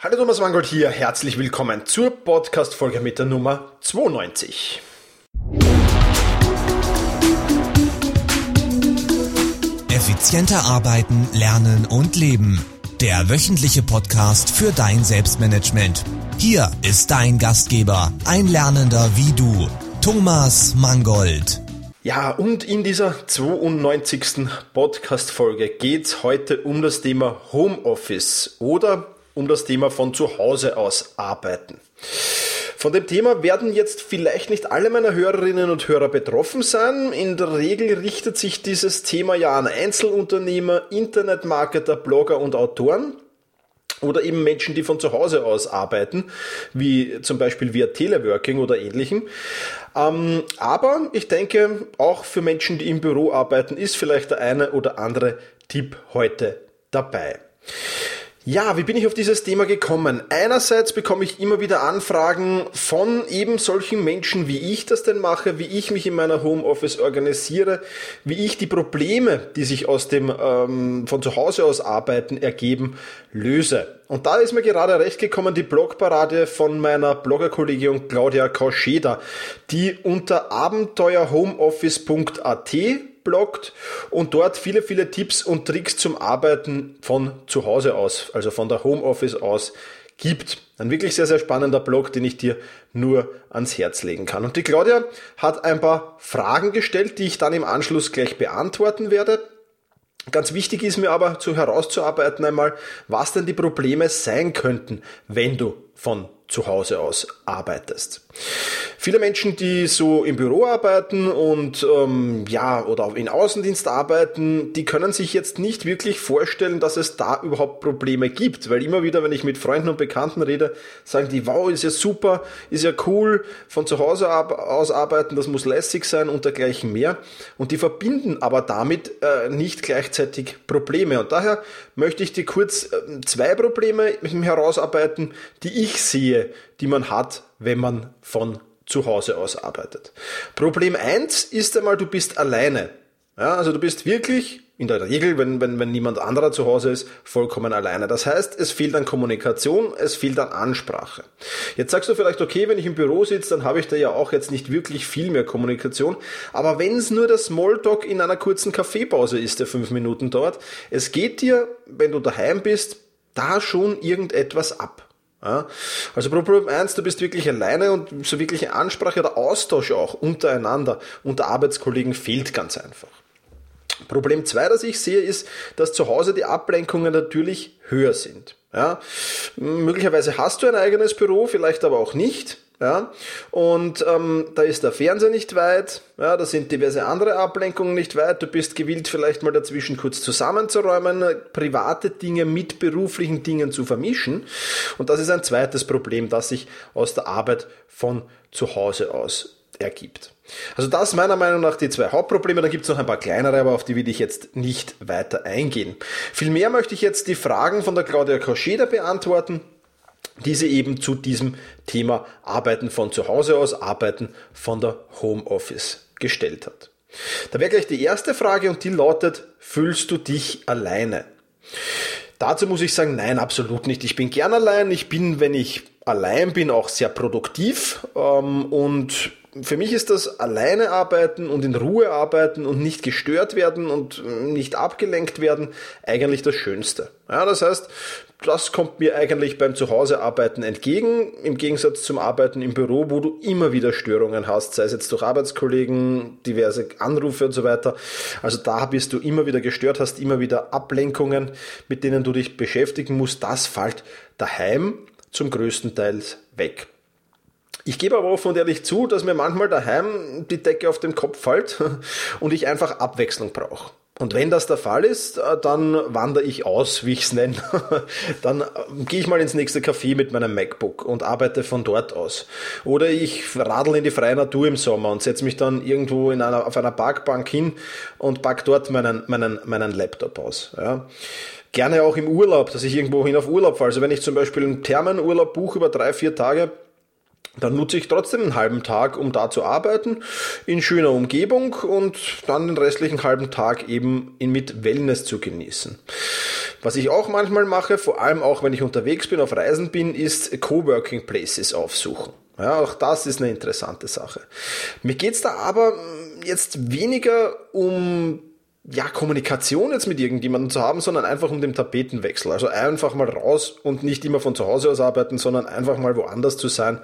Hallo Thomas Mangold hier, herzlich willkommen zur Podcast-Folge mit der Nummer 92. Effizienter arbeiten, lernen und leben. Der wöchentliche Podcast für dein Selbstmanagement. Hier ist dein Gastgeber, ein Lernender wie du, Thomas Mangold. Ja, und in dieser 92. Podcast-Folge geht es heute um das Thema Homeoffice oder um das Thema von zu Hause aus arbeiten. Von dem Thema werden jetzt vielleicht nicht alle meiner Hörerinnen und Hörer betroffen sein. In der Regel richtet sich dieses Thema ja an Einzelunternehmer, Internetmarketer, Blogger und Autoren oder eben Menschen, die von zu Hause aus arbeiten, wie zum Beispiel via Teleworking oder ähnlichem. Ähm, aber ich denke, auch für Menschen, die im Büro arbeiten, ist vielleicht der eine oder andere Tipp heute dabei. Ja, wie bin ich auf dieses Thema gekommen? Einerseits bekomme ich immer wieder Anfragen von eben solchen Menschen, wie ich das denn mache, wie ich mich in meiner Homeoffice organisiere, wie ich die Probleme, die sich aus dem ähm, von zu Hause aus arbeiten ergeben, löse. Und da ist mir gerade recht gekommen die Blogparade von meiner Bloggerkollegin Claudia Kauscheder, die unter abenteuerhomeoffice.at bloggt und dort viele, viele Tipps und Tricks zum Arbeiten von zu Hause aus, also von der Homeoffice aus gibt. Ein wirklich sehr, sehr spannender Blog, den ich dir nur ans Herz legen kann. Und die Claudia hat ein paar Fragen gestellt, die ich dann im Anschluss gleich beantworten werde. Ganz wichtig ist mir aber zu herauszuarbeiten einmal, was denn die Probleme sein könnten, wenn du von zu Hause aus arbeitest. Viele Menschen, die so im Büro arbeiten und ähm, ja oder in Außendienst arbeiten, die können sich jetzt nicht wirklich vorstellen, dass es da überhaupt Probleme gibt, weil immer wieder, wenn ich mit Freunden und Bekannten rede, sagen die, wow, ist ja super, ist ja cool, von zu Hause aus arbeiten, das muss lässig sein und dergleichen mehr. Und die verbinden aber damit äh, nicht gleichzeitig Probleme. Und daher möchte ich dir kurz äh, zwei Probleme herausarbeiten, die ich sehe, die man hat, wenn man von zu Hause aus arbeitet. Problem eins ist einmal, du bist alleine. Ja, also du bist wirklich in der Regel, wenn, wenn, wenn niemand anderer zu Hause ist, vollkommen alleine. Das heißt, es fehlt an Kommunikation, es fehlt an Ansprache. Jetzt sagst du vielleicht, okay, wenn ich im Büro sitze, dann habe ich da ja auch jetzt nicht wirklich viel mehr Kommunikation. Aber wenn es nur der Smalltalk in einer kurzen Kaffeepause ist, der fünf Minuten dauert, es geht dir, wenn du daheim bist, da schon irgendetwas ab. Ja? Also Problem eins, du bist wirklich alleine und so wirkliche Ansprache oder Austausch auch untereinander unter Arbeitskollegen fehlt ganz einfach. Problem zwei, das ich sehe, ist, dass zu Hause die Ablenkungen natürlich höher sind. Ja? Möglicherweise hast du ein eigenes Büro, vielleicht aber auch nicht. Ja, und ähm, da ist der Fernseher nicht weit, ja, da sind diverse andere Ablenkungen nicht weit. Du bist gewillt, vielleicht mal dazwischen kurz zusammenzuräumen, private Dinge mit beruflichen Dingen zu vermischen. Und das ist ein zweites Problem, das sich aus der Arbeit von zu Hause aus ergibt. Also das meiner Meinung nach die zwei Hauptprobleme. Da gibt es noch ein paar kleinere, aber auf die will ich jetzt nicht weiter eingehen. Vielmehr möchte ich jetzt die Fragen von der Claudia Koscheder beantworten diese eben zu diesem Thema Arbeiten von zu Hause aus, Arbeiten von der Homeoffice gestellt hat. Da wäre gleich die erste Frage und die lautet, fühlst du dich alleine? Dazu muss ich sagen, nein, absolut nicht. Ich bin gern allein. Ich bin, wenn ich allein bin, auch sehr produktiv ähm, und für mich ist das alleine arbeiten und in Ruhe arbeiten und nicht gestört werden und nicht abgelenkt werden eigentlich das Schönste. Ja, das heißt, das kommt mir eigentlich beim Zuhausearbeiten entgegen, im Gegensatz zum Arbeiten im Büro, wo du immer wieder Störungen hast, sei es jetzt durch Arbeitskollegen, diverse Anrufe und so weiter. Also da bist du immer wieder gestört, hast immer wieder Ablenkungen, mit denen du dich beschäftigen musst. Das fällt daheim zum größten Teil weg. Ich gebe aber offen und ehrlich zu, dass mir manchmal daheim die Decke auf den Kopf fällt und ich einfach Abwechslung brauche. Und wenn das der Fall ist, äh, dann wandere ich aus, wie ich es nenne. Dann äh, gehe ich mal ins nächste Café mit meinem MacBook und arbeite von dort aus. Oder ich radel in die freie Natur im Sommer und setze mich dann irgendwo in einer, auf einer Parkbank hin und pack dort meinen, meinen, meinen Laptop aus. Ja. Gerne auch im Urlaub, dass ich irgendwo hin auf Urlaub fahre. Also wenn ich zum Beispiel einen Thermenurlaub buche über drei, vier Tage, dann nutze ich trotzdem einen halben Tag, um da zu arbeiten, in schöner Umgebung und dann den restlichen halben Tag eben mit Wellness zu genießen. Was ich auch manchmal mache, vor allem auch wenn ich unterwegs bin, auf Reisen bin, ist Coworking Places aufsuchen. Ja, auch das ist eine interessante Sache. Mir geht's da aber jetzt weniger um ja, Kommunikation jetzt mit irgendjemandem zu haben, sondern einfach um den Tapetenwechsel. Also einfach mal raus und nicht immer von zu Hause aus arbeiten, sondern einfach mal woanders zu sein.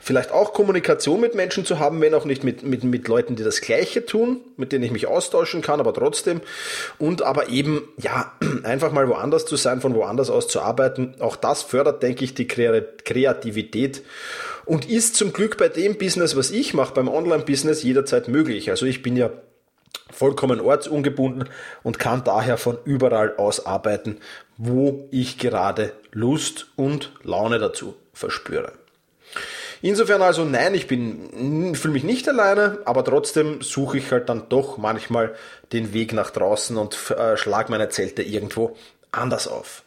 Vielleicht auch Kommunikation mit Menschen zu haben, wenn auch nicht mit, mit, mit Leuten, die das Gleiche tun, mit denen ich mich austauschen kann, aber trotzdem. Und aber eben, ja, einfach mal woanders zu sein, von woanders aus zu arbeiten. Auch das fördert, denke ich, die Kreativität und ist zum Glück bei dem Business, was ich mache, beim Online-Business jederzeit möglich. Also ich bin ja vollkommen ortsungebunden und kann daher von überall aus arbeiten, wo ich gerade Lust und Laune dazu verspüre. Insofern also nein, ich bin fühle mich nicht alleine, aber trotzdem suche ich halt dann doch manchmal den Weg nach draußen und äh, schlag meine Zelte irgendwo anders auf.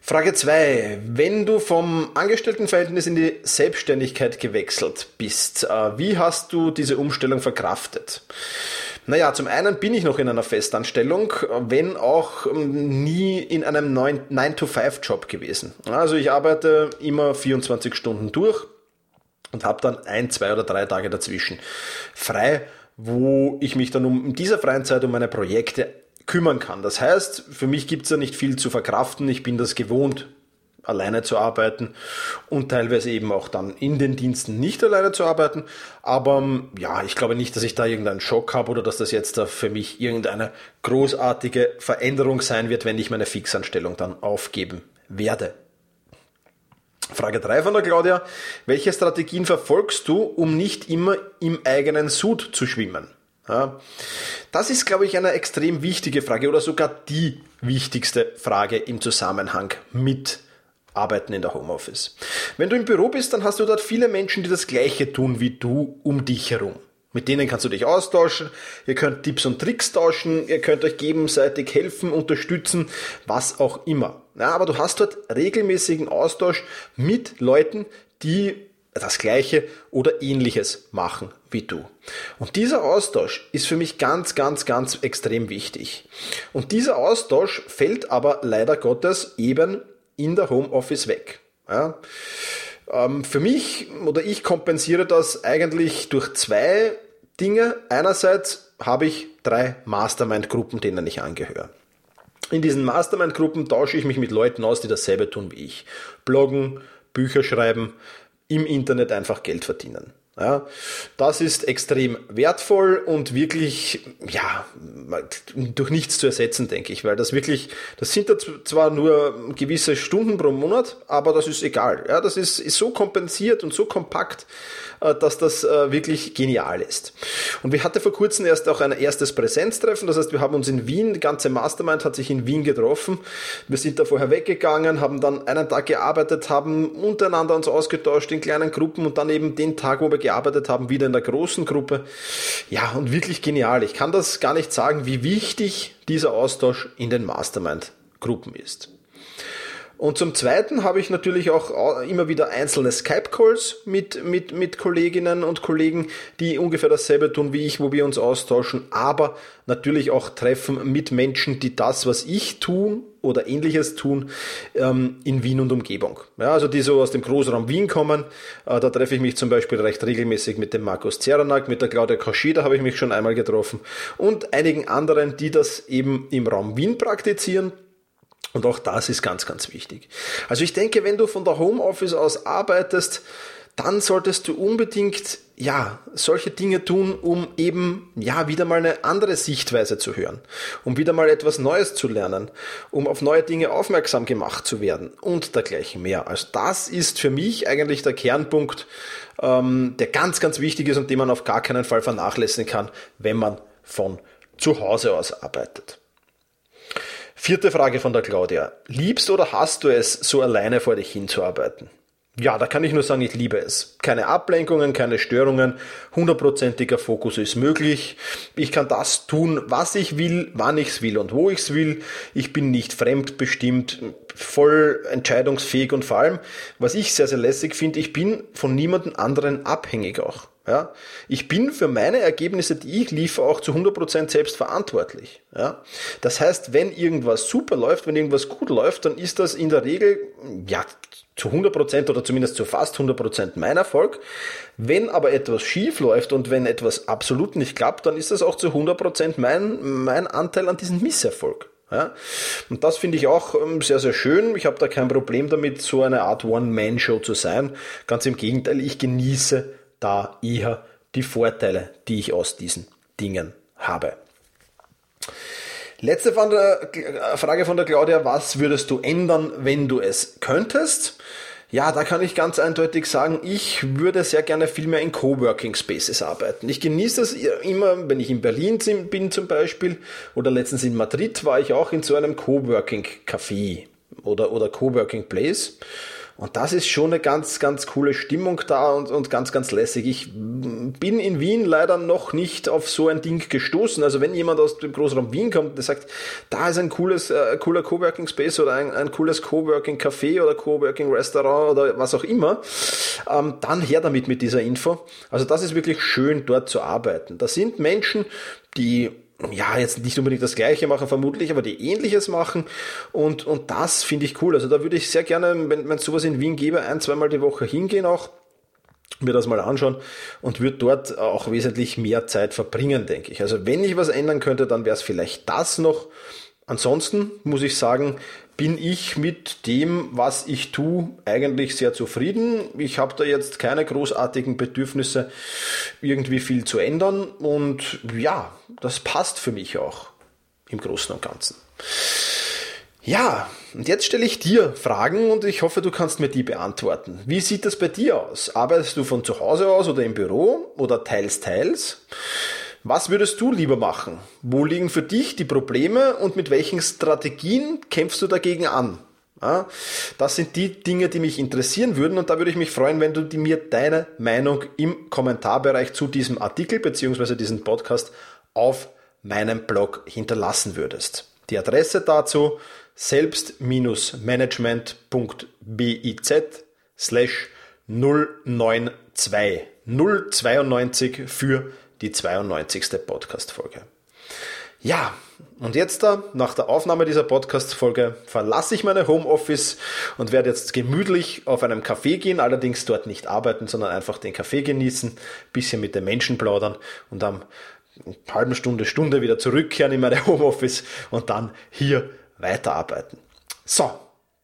Frage 2. Wenn du vom Angestelltenverhältnis in die Selbstständigkeit gewechselt bist, äh, wie hast du diese Umstellung verkraftet? Naja, zum einen bin ich noch in einer Festanstellung, wenn auch ähm, nie in einem 9-to-5-Job gewesen. Also ich arbeite immer 24 Stunden durch und habe dann ein, zwei oder drei Tage dazwischen frei, wo ich mich dann um in dieser freien Zeit um meine Projekte kümmern kann. Das heißt, für mich gibt es ja nicht viel zu verkraften. Ich bin das gewohnt, alleine zu arbeiten und teilweise eben auch dann in den Diensten nicht alleine zu arbeiten. Aber ähm, ja, ich glaube nicht, dass ich da irgendeinen Schock habe oder dass das jetzt da für mich irgendeine großartige Veränderung sein wird, wenn ich meine Fixanstellung dann aufgeben werde. Frage 3 von der Claudia. Welche Strategien verfolgst du, um nicht immer im eigenen Sud zu schwimmen? Ja, das ist, glaube ich, eine extrem wichtige Frage oder sogar die wichtigste Frage im Zusammenhang mit Arbeiten in der Homeoffice. Wenn du im Büro bist, dann hast du dort viele Menschen, die das Gleiche tun wie du um dich herum. Mit denen kannst du dich austauschen, ihr könnt Tipps und Tricks tauschen, ihr könnt euch gegenseitig helfen, unterstützen, was auch immer. Ja, aber du hast dort regelmäßigen Austausch mit Leuten, die das Gleiche oder Ähnliches machen wie du. Und dieser Austausch ist für mich ganz, ganz, ganz extrem wichtig. Und dieser Austausch fällt aber leider Gottes eben in der Homeoffice weg. Ja. Ähm, für mich oder ich kompensiere das eigentlich durch zwei Dinge. Einerseits habe ich drei Mastermind-Gruppen, denen ich angehöre. In diesen Mastermind-Gruppen tausche ich mich mit Leuten aus, die dasselbe tun wie ich. Bloggen, Bücher schreiben, im Internet einfach Geld verdienen. Ja, das ist extrem wertvoll und wirklich, ja, durch nichts zu ersetzen, denke ich, weil das wirklich, das sind zwar nur gewisse Stunden pro Monat, aber das ist egal. Ja, das ist, ist so kompensiert und so kompakt, dass das äh, wirklich genial ist. Und wir hatten vor kurzem erst auch ein erstes Präsenztreffen, das heißt, wir haben uns in Wien, die ganze Mastermind hat sich in Wien getroffen. Wir sind da vorher weggegangen, haben dann einen Tag gearbeitet, haben untereinander uns ausgetauscht in kleinen Gruppen und dann eben den Tag, wo wir gearbeitet haben, wieder in der großen Gruppe. Ja, und wirklich genial. Ich kann das gar nicht sagen, wie wichtig dieser Austausch in den Mastermind-Gruppen ist. Und zum Zweiten habe ich natürlich auch immer wieder einzelne Skype-Calls mit, mit, mit Kolleginnen und Kollegen, die ungefähr dasselbe tun wie ich, wo wir uns austauschen, aber natürlich auch Treffen mit Menschen, die das, was ich tun oder ähnliches tun, ähm, in Wien und Umgebung. Ja, also die so aus dem Großraum Wien kommen. Äh, da treffe ich mich zum Beispiel recht regelmäßig mit dem Markus Zeranak, mit der Claudia Kaschida habe ich mich schon einmal getroffen und einigen anderen, die das eben im Raum Wien praktizieren und auch das ist ganz, ganz wichtig. Also ich denke, wenn du von der Homeoffice aus arbeitest, dann solltest du unbedingt, ja, solche Dinge tun, um eben, ja, wieder mal eine andere Sichtweise zu hören, um wieder mal etwas Neues zu lernen, um auf neue Dinge aufmerksam gemacht zu werden und dergleichen mehr. Also das ist für mich eigentlich der Kernpunkt, ähm, der ganz, ganz wichtig ist und den man auf gar keinen Fall vernachlässigen kann, wenn man von zu Hause aus arbeitet. Vierte Frage von der Claudia. Liebst oder hast du es, so alleine vor dich hinzuarbeiten? Ja, da kann ich nur sagen, ich liebe es. Keine Ablenkungen, keine Störungen, hundertprozentiger Fokus ist möglich. Ich kann das tun, was ich will, wann ich es will und wo ich es will. Ich bin nicht fremdbestimmt, voll entscheidungsfähig und vor allem, was ich sehr, sehr lässig finde, ich bin von niemandem anderen abhängig auch. Ja, ich bin für meine Ergebnisse, die ich liefere, auch zu 100% selbst verantwortlich. Ja, das heißt, wenn irgendwas super läuft, wenn irgendwas gut läuft, dann ist das in der Regel, ja, zu 100% oder zumindest zu fast 100% mein Erfolg. Wenn aber etwas schief läuft und wenn etwas absolut nicht klappt, dann ist das auch zu 100% mein, mein Anteil an diesem Misserfolg. Ja? Und das finde ich auch ähm, sehr, sehr schön. Ich habe da kein Problem damit, so eine Art One-Man-Show zu sein. Ganz im Gegenteil, ich genieße da eher die Vorteile, die ich aus diesen Dingen habe. Letzte Frage von der Claudia, was würdest du ändern, wenn du es könntest? Ja, da kann ich ganz eindeutig sagen, ich würde sehr gerne viel mehr in Coworking Spaces arbeiten. Ich genieße das immer, wenn ich in Berlin bin zum Beispiel oder letztens in Madrid war ich auch in so einem Coworking Café oder, oder Coworking Place. Und das ist schon eine ganz, ganz coole Stimmung da und, und ganz, ganz lässig. Ich bin in Wien leider noch nicht auf so ein Ding gestoßen. Also wenn jemand aus dem Großraum Wien kommt und sagt, da ist ein cooles, äh, cooler Coworking Space oder ein, ein cooles Coworking Café oder Coworking Restaurant oder was auch immer, ähm, dann her damit mit dieser Info. Also das ist wirklich schön, dort zu arbeiten. Da sind Menschen, die ja, jetzt nicht unbedingt das Gleiche machen, vermutlich, aber die Ähnliches machen. Und, und das finde ich cool. Also da würde ich sehr gerne, wenn es sowas in Wien gäbe, ein, zweimal die Woche hingehen auch, mir das mal anschauen und würde dort auch wesentlich mehr Zeit verbringen, denke ich. Also wenn ich was ändern könnte, dann wäre es vielleicht das noch. Ansonsten muss ich sagen, bin ich mit dem, was ich tue, eigentlich sehr zufrieden. Ich habe da jetzt keine großartigen Bedürfnisse, irgendwie viel zu ändern. Und ja, das passt für mich auch im Großen und Ganzen. Ja, und jetzt stelle ich dir Fragen und ich hoffe, du kannst mir die beantworten. Wie sieht das bei dir aus? Arbeitest du von zu Hause aus oder im Büro oder teils, teils? Was würdest du lieber machen? Wo liegen für dich die Probleme und mit welchen Strategien kämpfst du dagegen an? Das sind die Dinge, die mich interessieren würden und da würde ich mich freuen, wenn du mir deine Meinung im Kommentarbereich zu diesem Artikel bzw. diesem Podcast auf meinem Blog hinterlassen würdest. Die Adresse dazu selbst-management.biz slash 092 092 für die 92. Podcast-Folge. Ja, und jetzt da, nach der Aufnahme dieser Podcast-Folge, verlasse ich meine Homeoffice und werde jetzt gemütlich auf einem Café gehen, allerdings dort nicht arbeiten, sondern einfach den Kaffee genießen, bisschen mit den Menschen plaudern und am halben Stunde, Stunde wieder zurückkehren in meine Homeoffice und dann hier weiterarbeiten. So,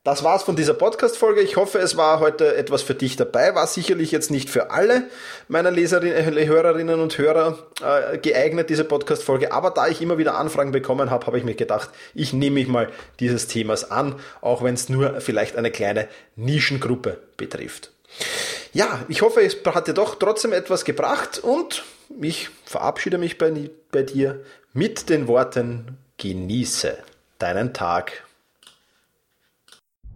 das war's von dieser Podcast-Folge. Ich hoffe, es war heute etwas für dich dabei. War sicherlich jetzt nicht für alle meiner Leserinnen, äh, Hörerinnen und Hörer äh, geeignet, diese Podcast-Folge. Aber da ich immer wieder Anfragen bekommen habe, habe ich mir gedacht, ich nehme mich mal dieses Themas an, auch wenn es nur vielleicht eine kleine Nischengruppe betrifft. Ja, ich hoffe, es hat dir doch trotzdem etwas gebracht und ich verabschiede mich bei, bei dir mit den Worten, genieße deinen Tag